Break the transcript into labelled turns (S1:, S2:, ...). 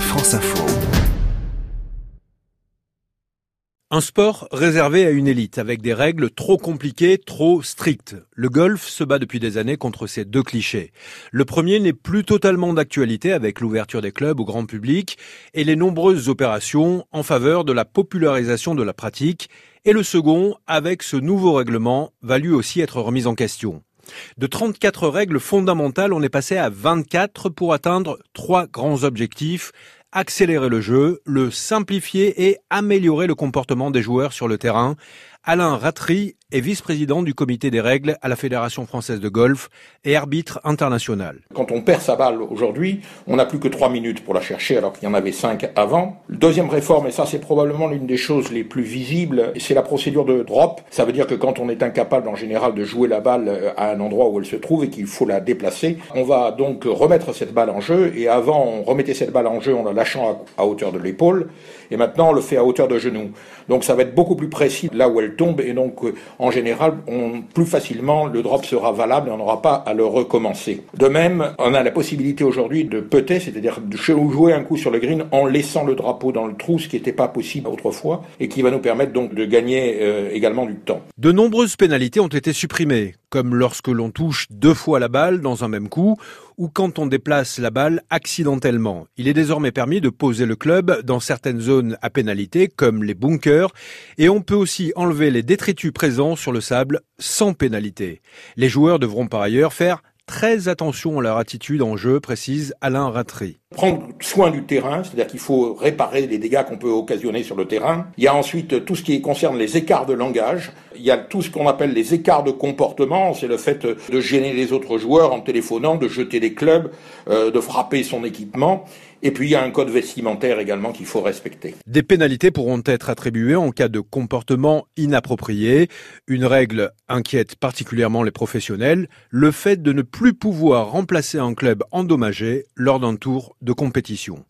S1: France Info.
S2: Un sport réservé à une élite, avec des règles trop compliquées, trop strictes. Le golf se bat depuis des années contre ces deux clichés. Le premier n'est plus totalement d'actualité avec l'ouverture des clubs au grand public et les nombreuses opérations en faveur de la popularisation de la pratique. Et le second, avec ce nouveau règlement, va lui aussi être remis en question. De 34 règles fondamentales, on est passé à 24 pour atteindre trois grands objectifs accélérer le jeu, le simplifier et améliorer le comportement des joueurs sur le terrain. Alain Ratry est vice-président du comité des règles à la Fédération française de golf et arbitre international.
S3: Quand on perd sa balle aujourd'hui, on n'a plus que trois minutes pour la chercher alors qu'il y en avait cinq avant. Deuxième réforme, et ça c'est probablement l'une des choses les plus visibles, c'est la procédure de drop. Ça veut dire que quand on est incapable en général de jouer la balle euh, à un endroit où elle se trouve et qu'il faut la déplacer, on va donc remettre cette balle en jeu et avant on remettait cette balle en jeu en la lâchant à, hauteur de l'épaule et maintenant on le fait à hauteur de genou. Donc ça va être beaucoup plus précis là où elle tombe et donc euh, en général plus facilement le drop sera valable et on n'aura pas à le recommencer. De même, on a la possibilité aujourd'hui de putter, c'est-à-dire de jouer un coup sur le green en laissant le drapeau dans le trou, ce qui n'était pas possible autrefois et qui va nous permettre donc de gagner euh, également du temps.
S2: De nombreuses pénalités ont été supprimées, comme lorsque l'on touche deux fois la balle dans un même coup ou quand on déplace la balle accidentellement. Il est désormais permis de poser le club dans certaines zones à pénalité, comme les bunkers, et on peut aussi enlever les détritus présents sur le sable sans pénalité. Les joueurs devront par ailleurs faire très attention à leur attitude en jeu, précise Alain Ratry.
S3: Prendre soin du terrain, c'est-à-dire qu'il faut réparer les dégâts qu'on peut occasionner sur le terrain. Il y a ensuite tout ce qui concerne les écarts de langage. Il y a tout ce qu'on appelle les écarts de comportement. C'est le fait de gêner les autres joueurs en téléphonant, de jeter des clubs, euh, de frapper son équipement. Et puis il y a un code vestimentaire également qu'il faut respecter.
S2: Des pénalités pourront être attribuées en cas de comportement inapproprié. Une règle inquiète particulièrement les professionnels, le fait de ne plus pouvoir remplacer un club endommagé lors d'un tour de compétition.